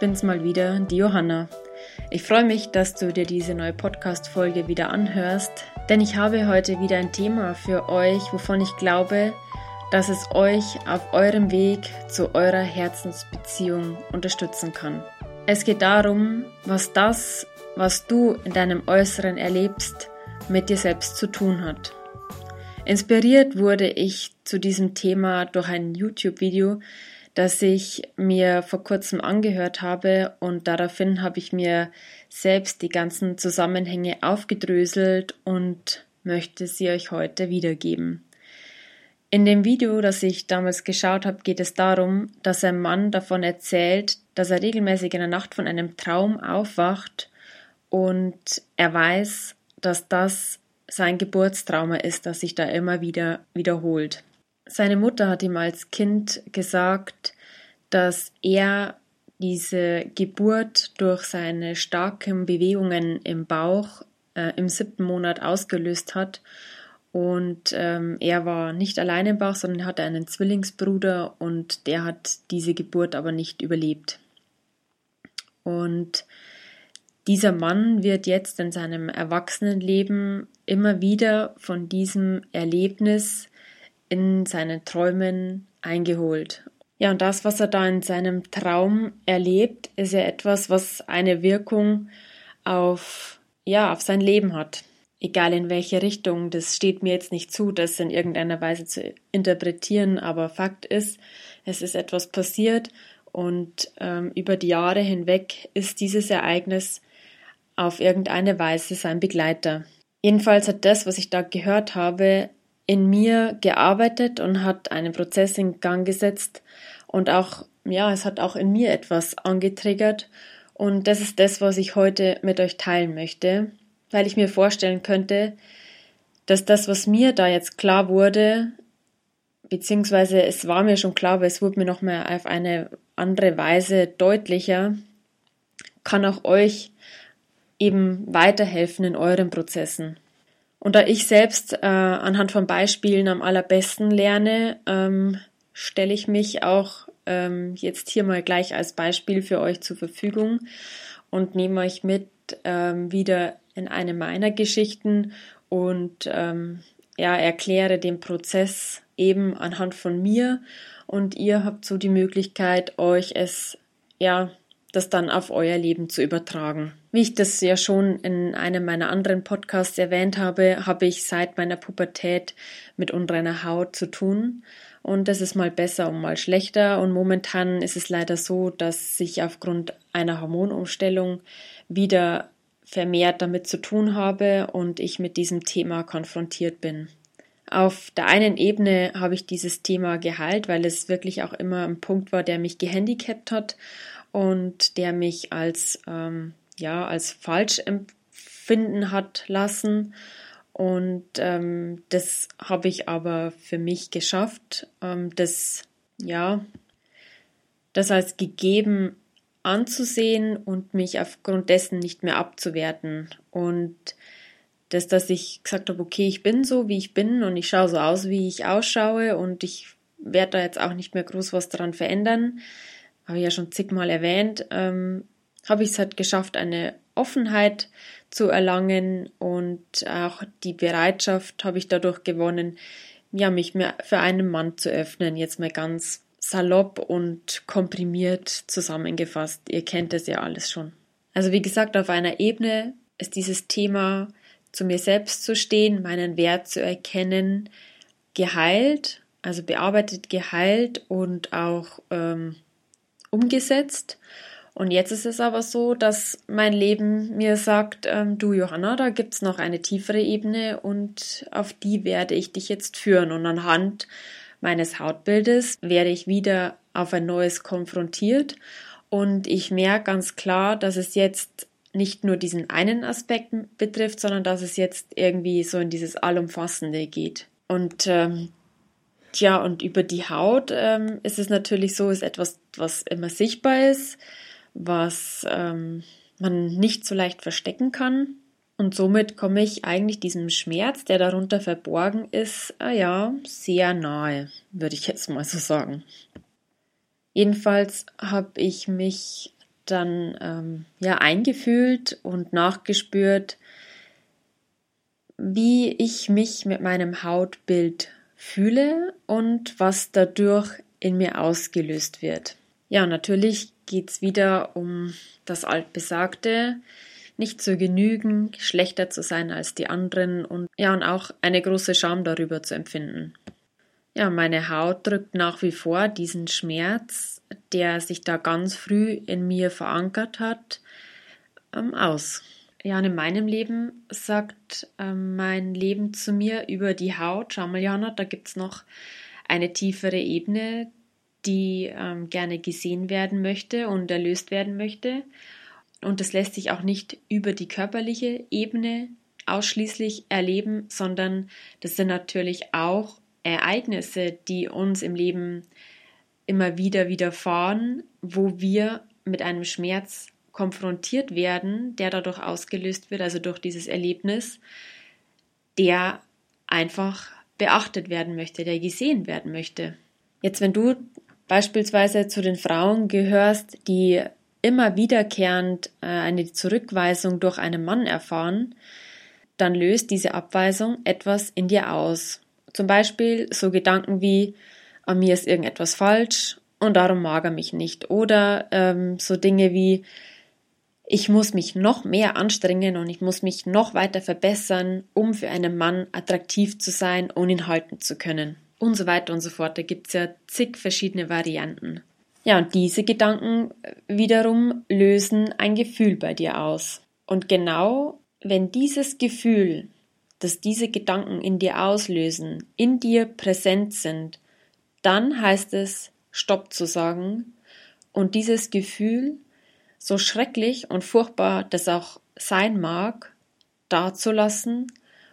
bin's mal wieder, die Johanna. Ich freue mich, dass du dir diese neue Podcast-Folge wieder anhörst, denn ich habe heute wieder ein Thema für euch, wovon ich glaube, dass es euch auf eurem Weg zu eurer Herzensbeziehung unterstützen kann. Es geht darum, was das, was du in deinem Äußeren erlebst, mit dir selbst zu tun hat. Inspiriert wurde ich zu diesem Thema durch ein YouTube-Video, das ich mir vor kurzem angehört habe und daraufhin habe ich mir selbst die ganzen Zusammenhänge aufgedröselt und möchte sie euch heute wiedergeben. In dem Video, das ich damals geschaut habe, geht es darum, dass ein Mann davon erzählt, dass er regelmäßig in der Nacht von einem Traum aufwacht und er weiß, dass das sein Geburtstrauma ist, das sich da immer wieder wiederholt. Seine Mutter hat ihm als Kind gesagt, dass er diese Geburt durch seine starken Bewegungen im Bauch äh, im siebten Monat ausgelöst hat. Und ähm, er war nicht allein im Bauch, sondern hatte einen Zwillingsbruder und der hat diese Geburt aber nicht überlebt. Und dieser Mann wird jetzt in seinem Erwachsenenleben immer wieder von diesem Erlebnis in seinen Träumen eingeholt. Ja, und das, was er da in seinem Traum erlebt, ist ja etwas, was eine Wirkung auf, ja, auf sein Leben hat. Egal in welche Richtung, das steht mir jetzt nicht zu, das in irgendeiner Weise zu interpretieren, aber Fakt ist, es ist etwas passiert und ähm, über die Jahre hinweg ist dieses Ereignis auf irgendeine Weise sein Begleiter. Jedenfalls hat das, was ich da gehört habe, in mir gearbeitet und hat einen Prozess in Gang gesetzt und auch, ja, es hat auch in mir etwas angetriggert und das ist das, was ich heute mit euch teilen möchte, weil ich mir vorstellen könnte, dass das, was mir da jetzt klar wurde, beziehungsweise es war mir schon klar, aber es wurde mir nochmal auf eine andere Weise deutlicher, kann auch euch eben weiterhelfen in euren Prozessen. Und da ich selbst äh, anhand von Beispielen am allerbesten lerne, ähm, stelle ich mich auch ähm, jetzt hier mal gleich als Beispiel für euch zur Verfügung und nehme euch mit ähm, wieder in eine meiner Geschichten und ähm, ja, erkläre den Prozess eben anhand von mir und ihr habt so die Möglichkeit, euch es ja das dann auf euer Leben zu übertragen. Wie ich das ja schon in einem meiner anderen Podcasts erwähnt habe, habe ich seit meiner Pubertät mit unreiner Haut zu tun. Und das ist mal besser und mal schlechter. Und momentan ist es leider so, dass ich aufgrund einer Hormonumstellung wieder vermehrt damit zu tun habe und ich mit diesem Thema konfrontiert bin. Auf der einen Ebene habe ich dieses Thema geheilt, weil es wirklich auch immer ein Punkt war, der mich gehandicapt hat und der mich als, ähm, ja, als falsch empfinden hat lassen. Und ähm, das habe ich aber für mich geschafft, ähm, das, ja, das als gegeben anzusehen und mich aufgrund dessen nicht mehr abzuwerten. Und das, dass ich gesagt habe, okay, ich bin so, wie ich bin und ich schaue so aus, wie ich ausschaue und ich werde da jetzt auch nicht mehr groß was daran verändern habe ich ja schon zigmal erwähnt, ähm, habe ich es halt geschafft, eine Offenheit zu erlangen und auch die Bereitschaft habe ich dadurch gewonnen, ja, mich mehr für einen Mann zu öffnen, jetzt mal ganz salopp und komprimiert zusammengefasst. Ihr kennt es ja alles schon. Also wie gesagt, auf einer Ebene ist dieses Thema zu mir selbst zu stehen, meinen Wert zu erkennen, geheilt, also bearbeitet, geheilt und auch ähm, umgesetzt. Und jetzt ist es aber so, dass mein Leben mir sagt, ähm, du Johanna, da gibt's noch eine tiefere Ebene und auf die werde ich dich jetzt führen. Und anhand meines Hautbildes werde ich wieder auf ein neues konfrontiert. Und ich merke ganz klar, dass es jetzt nicht nur diesen einen Aspekt betrifft, sondern dass es jetzt irgendwie so in dieses Allumfassende geht. Und ähm, Tja, und über die Haut ähm, ist es natürlich so, ist etwas, was immer sichtbar ist, was ähm, man nicht so leicht verstecken kann. Und somit komme ich eigentlich diesem Schmerz, der darunter verborgen ist, ah ja, sehr nahe, würde ich jetzt mal so sagen. Jedenfalls habe ich mich dann ähm, ja eingefühlt und nachgespürt, wie ich mich mit meinem Hautbild fühle und was dadurch in mir ausgelöst wird. Ja, natürlich geht es wieder um das altbesagte, nicht zu genügen, schlechter zu sein als die anderen und ja, und auch eine große Scham darüber zu empfinden. Ja, meine Haut drückt nach wie vor diesen Schmerz, der sich da ganz früh in mir verankert hat, ähm, aus. Ja, und in meinem Leben sagt ähm, mein Leben zu mir über die Haut, schau mal, Jana, da gibt es noch eine tiefere Ebene, die ähm, gerne gesehen werden möchte und erlöst werden möchte. Und das lässt sich auch nicht über die körperliche Ebene ausschließlich erleben, sondern das sind natürlich auch Ereignisse, die uns im Leben immer wieder widerfahren, wo wir mit einem Schmerz konfrontiert werden, der dadurch ausgelöst wird, also durch dieses Erlebnis, der einfach beachtet werden möchte, der gesehen werden möchte. Jetzt, wenn du beispielsweise zu den Frauen gehörst, die immer wiederkehrend äh, eine Zurückweisung durch einen Mann erfahren, dann löst diese Abweisung etwas in dir aus. Zum Beispiel so Gedanken wie, an mir ist irgendetwas falsch und darum mag er mich nicht. Oder ähm, so Dinge wie, ich muss mich noch mehr anstrengen und ich muss mich noch weiter verbessern, um für einen Mann attraktiv zu sein und ihn halten zu können. Und so weiter und so fort. Da gibt es ja zig verschiedene Varianten. Ja, und diese Gedanken äh, wiederum lösen ein Gefühl bei dir aus. Und genau wenn dieses Gefühl, das diese Gedanken in dir auslösen, in dir präsent sind, dann heißt es, Stopp zu sagen und dieses Gefühl, so schrecklich und furchtbar das auch sein mag, dazulassen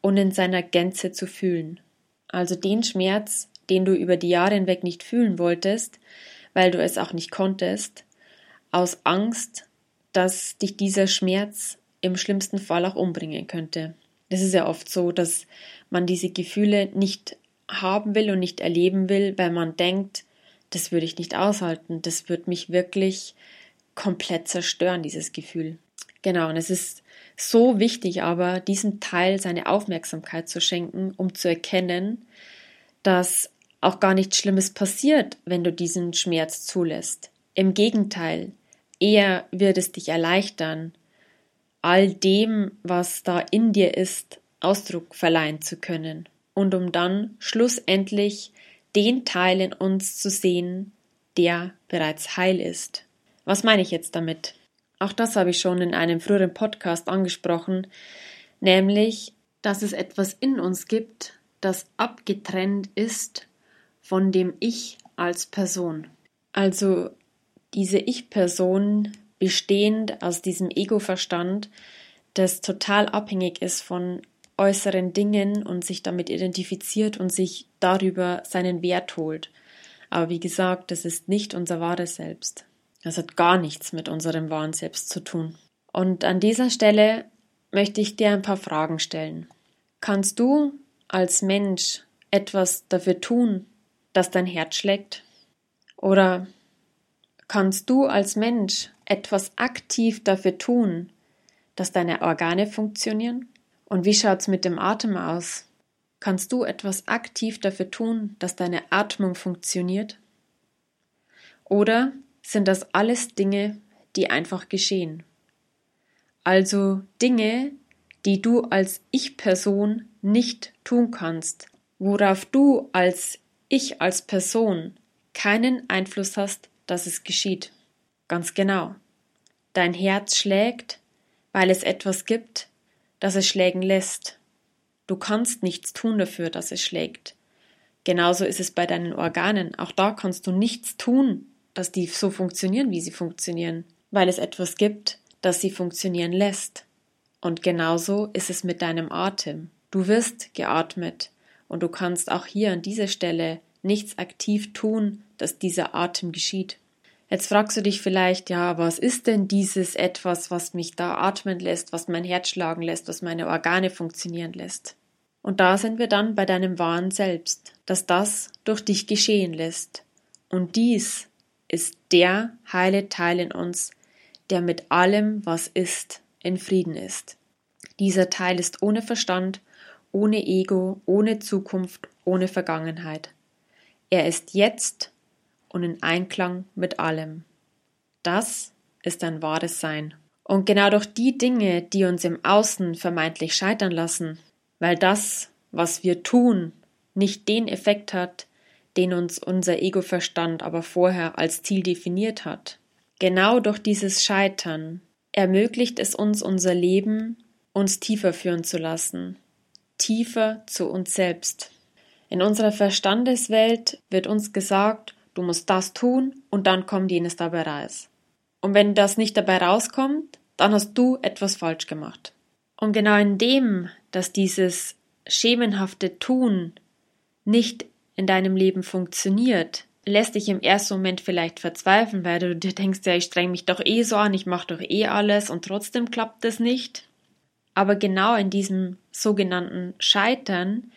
und in seiner Gänze zu fühlen. Also den Schmerz, den du über die Jahre hinweg nicht fühlen wolltest, weil du es auch nicht konntest, aus Angst, dass dich dieser Schmerz im schlimmsten Fall auch umbringen könnte. Das ist ja oft so, dass man diese Gefühle nicht haben will und nicht erleben will, weil man denkt, das würde ich nicht aushalten, das würde mich wirklich komplett zerstören, dieses Gefühl. Genau, und es ist so wichtig aber, diesem Teil seine Aufmerksamkeit zu schenken, um zu erkennen, dass auch gar nichts Schlimmes passiert, wenn du diesen Schmerz zulässt. Im Gegenteil, eher wird es dich erleichtern, all dem, was da in dir ist, Ausdruck verleihen zu können und um dann schlussendlich den Teil in uns zu sehen, der bereits heil ist. Was meine ich jetzt damit? Auch das habe ich schon in einem früheren Podcast angesprochen, nämlich, dass es etwas in uns gibt, das abgetrennt ist von dem Ich als Person. Also diese Ich-Person bestehend aus diesem Ego-Verstand, das total abhängig ist von äußeren Dingen und sich damit identifiziert und sich darüber seinen Wert holt. Aber wie gesagt, das ist nicht unser wahres Selbst. Das hat gar nichts mit unserem wahren Selbst zu tun. Und an dieser Stelle möchte ich dir ein paar Fragen stellen. Kannst du als Mensch etwas dafür tun, dass dein Herz schlägt? Oder kannst du als Mensch etwas aktiv dafür tun, dass deine Organe funktionieren? Und wie schaut's mit dem Atem aus? Kannst du etwas aktiv dafür tun, dass deine Atmung funktioniert? Oder sind das alles Dinge, die einfach geschehen? Also Dinge, die du als Ich-Person nicht tun kannst, worauf du als Ich als Person keinen Einfluss hast, dass es geschieht. Ganz genau. Dein Herz schlägt, weil es etwas gibt, das es schlägen lässt. Du kannst nichts tun dafür, dass es schlägt. Genauso ist es bei deinen Organen. Auch da kannst du nichts tun, dass die so funktionieren, wie sie funktionieren, weil es etwas gibt, das sie funktionieren lässt. Und genauso ist es mit deinem Atem. Du wirst geatmet und du kannst auch hier an dieser Stelle nichts aktiv tun, dass dieser Atem geschieht. Jetzt fragst du dich vielleicht, ja, was ist denn dieses etwas, was mich da atmen lässt, was mein Herz schlagen lässt, was meine Organe funktionieren lässt? Und da sind wir dann bei deinem wahren Selbst, dass das durch dich geschehen lässt. Und dies ist der heile Teil in uns, der mit allem, was ist, in Frieden ist. Dieser Teil ist ohne Verstand, ohne Ego, ohne Zukunft, ohne Vergangenheit. Er ist jetzt und in Einklang mit allem. Das ist ein wahres Sein. Und genau durch die Dinge, die uns im Außen vermeintlich scheitern lassen, weil das, was wir tun, nicht den Effekt hat, den uns unser Ego-Verstand aber vorher als Ziel definiert hat. Genau durch dieses Scheitern ermöglicht es uns unser Leben, uns tiefer führen zu lassen, tiefer zu uns selbst. In unserer Verstandeswelt wird uns gesagt, du musst das tun und dann kommt jenes dabei raus. Und wenn das nicht dabei rauskommt, dann hast du etwas falsch gemacht. Und genau in dem, dass dieses schemenhafte Tun nicht in deinem Leben funktioniert, lässt dich im ersten Moment vielleicht verzweifeln, weil du dir denkst, ja, ich streng mich doch eh so an, ich mache doch eh alles und trotzdem klappt es nicht. Aber genau in diesem sogenannten Scheitern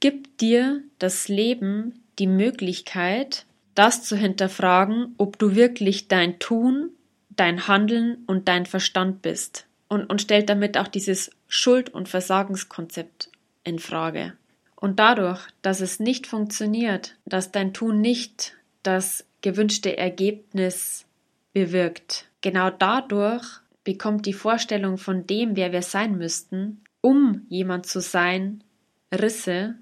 gibt dir das Leben die Möglichkeit, das zu hinterfragen, ob du wirklich dein Tun, dein Handeln und dein Verstand bist. Und, und stellt damit auch dieses Schuld- und Versagenskonzept in Frage. Und dadurch, dass es nicht funktioniert, dass dein Tun nicht das gewünschte Ergebnis bewirkt, genau dadurch bekommt die Vorstellung von dem, wer wir sein müssten, um jemand zu sein, Risse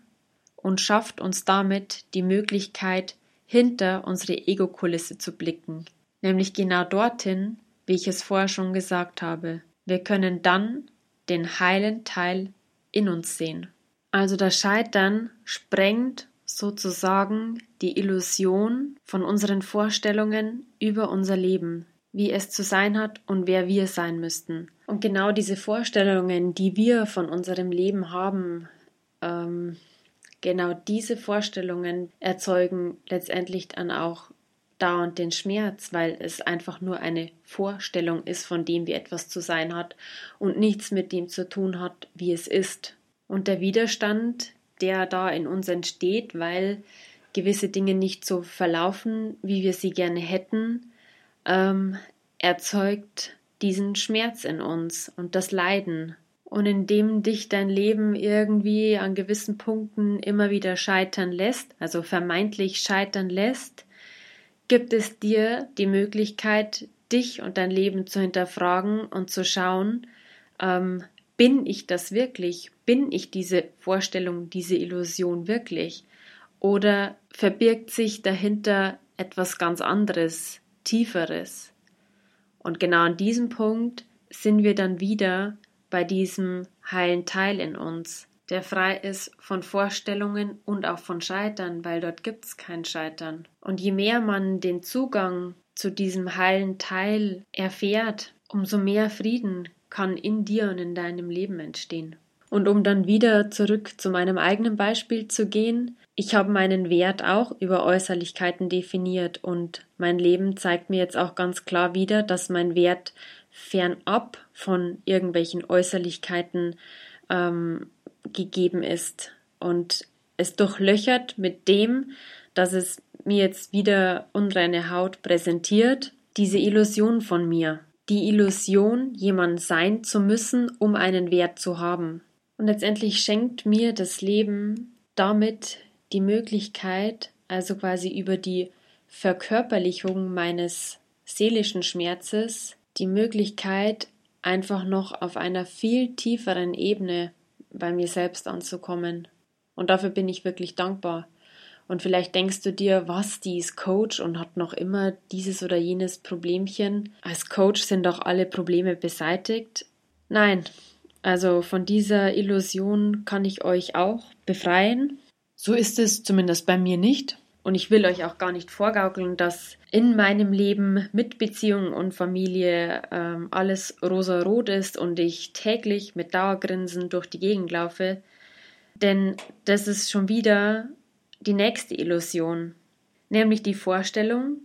und schafft uns damit die Möglichkeit, hinter unsere Ego-Kulisse zu blicken, nämlich genau dorthin, wie ich es vorher schon gesagt habe. Wir können dann den heilen Teil in uns sehen. Also das Scheitern sprengt sozusagen die Illusion von unseren Vorstellungen über unser Leben, wie es zu sein hat und wer wir sein müssten. Und genau diese Vorstellungen, die wir von unserem Leben haben, ähm, genau diese Vorstellungen erzeugen letztendlich dann auch dauernd den Schmerz, weil es einfach nur eine Vorstellung ist von dem, wie etwas zu sein hat und nichts mit dem zu tun hat, wie es ist. Und der Widerstand, der da in uns entsteht, weil gewisse Dinge nicht so verlaufen, wie wir sie gerne hätten, ähm, erzeugt diesen Schmerz in uns und das Leiden. Und indem dich dein Leben irgendwie an gewissen Punkten immer wieder scheitern lässt, also vermeintlich scheitern lässt, gibt es dir die Möglichkeit, dich und dein Leben zu hinterfragen und zu schauen, ähm, bin ich das wirklich? Bin ich diese Vorstellung, diese Illusion wirklich? Oder verbirgt sich dahinter etwas ganz anderes, tieferes? Und genau an diesem Punkt sind wir dann wieder bei diesem heilen Teil in uns, der frei ist von Vorstellungen und auch von Scheitern, weil dort gibt es kein Scheitern. Und je mehr man den Zugang zu diesem heilen Teil erfährt, umso mehr Frieden kann in dir und in deinem Leben entstehen. Und um dann wieder zurück zu meinem eigenen Beispiel zu gehen, ich habe meinen Wert auch über Äußerlichkeiten definiert und mein Leben zeigt mir jetzt auch ganz klar wieder, dass mein Wert fernab von irgendwelchen Äußerlichkeiten ähm, gegeben ist und es durchlöchert mit dem, dass es mir jetzt wieder unreine Haut präsentiert, diese Illusion von mir, die Illusion, jemand sein zu müssen, um einen Wert zu haben. Und letztendlich schenkt mir das Leben damit die Möglichkeit, also quasi über die Verkörperlichung meines seelischen Schmerzes, die Möglichkeit, einfach noch auf einer viel tieferen Ebene bei mir selbst anzukommen. Und dafür bin ich wirklich dankbar. Und vielleicht denkst du dir, was, die ist Coach und hat noch immer dieses oder jenes Problemchen. Als Coach sind doch alle Probleme beseitigt. Nein, also von dieser Illusion kann ich euch auch befreien. So ist es zumindest bei mir nicht. Und ich will euch auch gar nicht vorgaukeln, dass in meinem Leben mit Beziehung und Familie ähm, alles rosa-rot ist und ich täglich mit Dauergrinsen durch die Gegend laufe. Denn das ist schon wieder die nächste Illusion, nämlich die Vorstellung,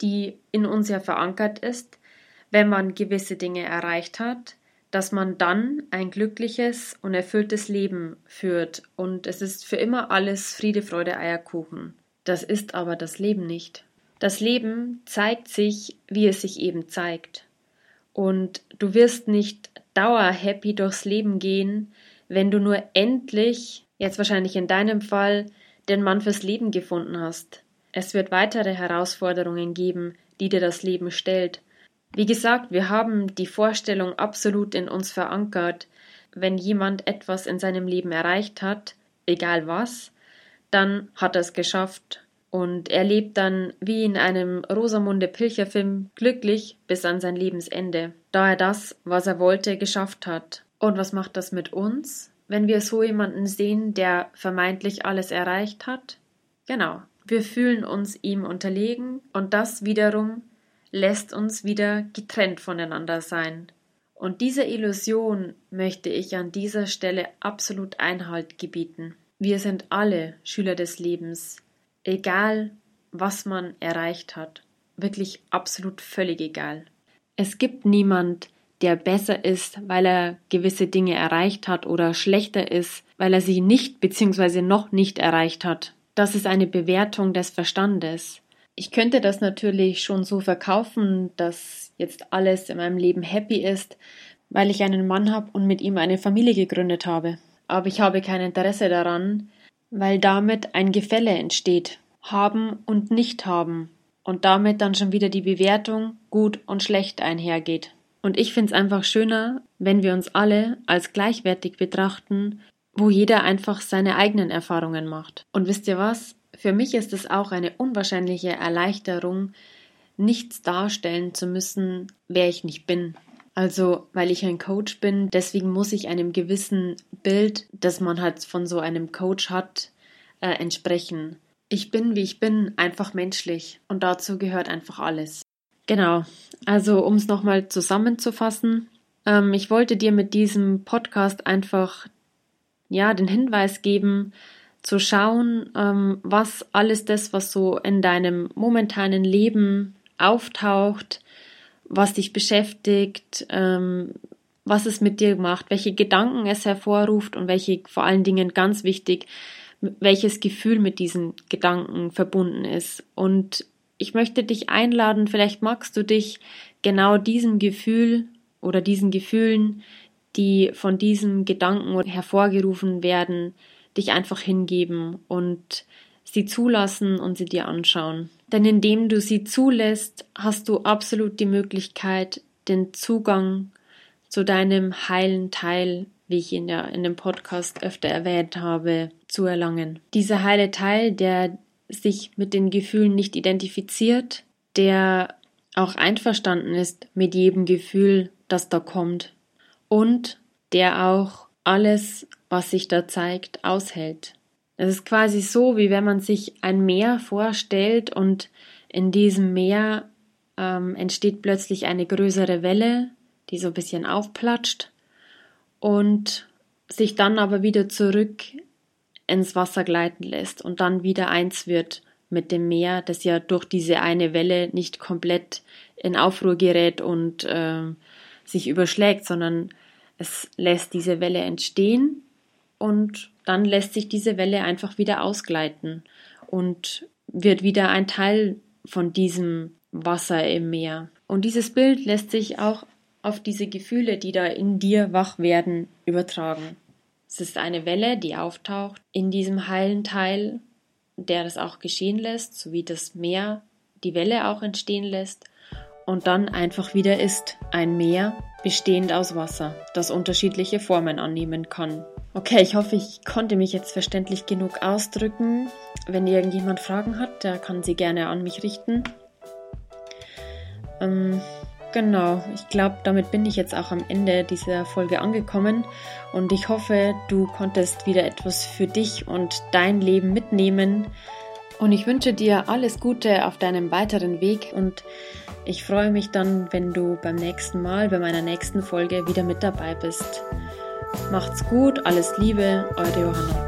die in uns ja verankert ist, wenn man gewisse Dinge erreicht hat, dass man dann ein glückliches und erfülltes Leben führt und es ist für immer alles Friede, Freude, Eierkuchen. Das ist aber das Leben nicht. Das Leben zeigt sich, wie es sich eben zeigt. Und du wirst nicht dauerhappy durchs Leben gehen, wenn du nur endlich, jetzt wahrscheinlich in deinem Fall, den Mann fürs Leben gefunden hast. Es wird weitere Herausforderungen geben, die dir das Leben stellt. Wie gesagt, wir haben die Vorstellung absolut in uns verankert, wenn jemand etwas in seinem Leben erreicht hat, egal was, dann hat er es geschafft und er lebt dann wie in einem Rosamunde Pilcher-Film glücklich bis an sein Lebensende, da er das, was er wollte, geschafft hat. Und was macht das mit uns, wenn wir so jemanden sehen, der vermeintlich alles erreicht hat? Genau, wir fühlen uns ihm unterlegen und das wiederum lässt uns wieder getrennt voneinander sein. Und dieser Illusion möchte ich an dieser Stelle absolut Einhalt gebieten. Wir sind alle Schüler des Lebens, egal was man erreicht hat, wirklich absolut völlig egal. Es gibt niemand, der besser ist, weil er gewisse Dinge erreicht hat oder schlechter ist, weil er sie nicht bzw. noch nicht erreicht hat. Das ist eine Bewertung des Verstandes. Ich könnte das natürlich schon so verkaufen, dass jetzt alles in meinem Leben happy ist, weil ich einen Mann habe und mit ihm eine Familie gegründet habe. Aber ich habe kein Interesse daran, weil damit ein Gefälle entsteht. Haben und nicht haben. Und damit dann schon wieder die Bewertung gut und schlecht einhergeht. Und ich finde es einfach schöner, wenn wir uns alle als gleichwertig betrachten wo jeder einfach seine eigenen Erfahrungen macht. Und wisst ihr was? Für mich ist es auch eine unwahrscheinliche Erleichterung, nichts darstellen zu müssen, wer ich nicht bin. Also, weil ich ein Coach bin, deswegen muss ich einem gewissen Bild, das man halt von so einem Coach hat, äh, entsprechen. Ich bin, wie ich bin, einfach menschlich und dazu gehört einfach alles. Genau, also um es nochmal zusammenzufassen, ähm, ich wollte dir mit diesem Podcast einfach ja, den Hinweis geben, zu schauen, ähm, was alles das, was so in deinem momentanen Leben auftaucht, was dich beschäftigt, ähm, was es mit dir macht, welche Gedanken es hervorruft und welche vor allen Dingen ganz wichtig, welches Gefühl mit diesen Gedanken verbunden ist. Und ich möchte dich einladen, vielleicht magst du dich genau diesem Gefühl oder diesen Gefühlen die von diesem Gedanken hervorgerufen werden, dich einfach hingeben und sie zulassen und sie dir anschauen. Denn indem du sie zulässt, hast du absolut die Möglichkeit, den Zugang zu deinem heilen Teil, wie ich ihn ja in dem Podcast öfter erwähnt habe, zu erlangen. Dieser heile Teil, der sich mit den Gefühlen nicht identifiziert, der auch einverstanden ist mit jedem Gefühl, das da kommt, und der auch alles, was sich da zeigt, aushält. Es ist quasi so, wie wenn man sich ein Meer vorstellt und in diesem Meer ähm, entsteht plötzlich eine größere Welle, die so ein bisschen aufplatscht und sich dann aber wieder zurück ins Wasser gleiten lässt und dann wieder eins wird mit dem Meer, das ja durch diese eine Welle nicht komplett in Aufruhr gerät und äh, sich überschlägt, sondern es lässt diese Welle entstehen und dann lässt sich diese Welle einfach wieder ausgleiten und wird wieder ein Teil von diesem Wasser im Meer. Und dieses Bild lässt sich auch auf diese Gefühle, die da in dir wach werden, übertragen. Es ist eine Welle, die auftaucht in diesem heilen Teil, der das auch geschehen lässt, so wie das Meer die Welle auch entstehen lässt und dann einfach wieder ist ein Meer bestehend aus Wasser, das unterschiedliche Formen annehmen kann. Okay, ich hoffe, ich konnte mich jetzt verständlich genug ausdrücken. Wenn irgendjemand Fragen hat, der kann sie gerne an mich richten. Ähm, genau, ich glaube, damit bin ich jetzt auch am Ende dieser Folge angekommen und ich hoffe, du konntest wieder etwas für dich und dein Leben mitnehmen. Und ich wünsche dir alles Gute auf deinem weiteren Weg und ich freue mich dann, wenn du beim nächsten Mal, bei meiner nächsten Folge wieder mit dabei bist. Macht's gut, alles Liebe, eure Johanna.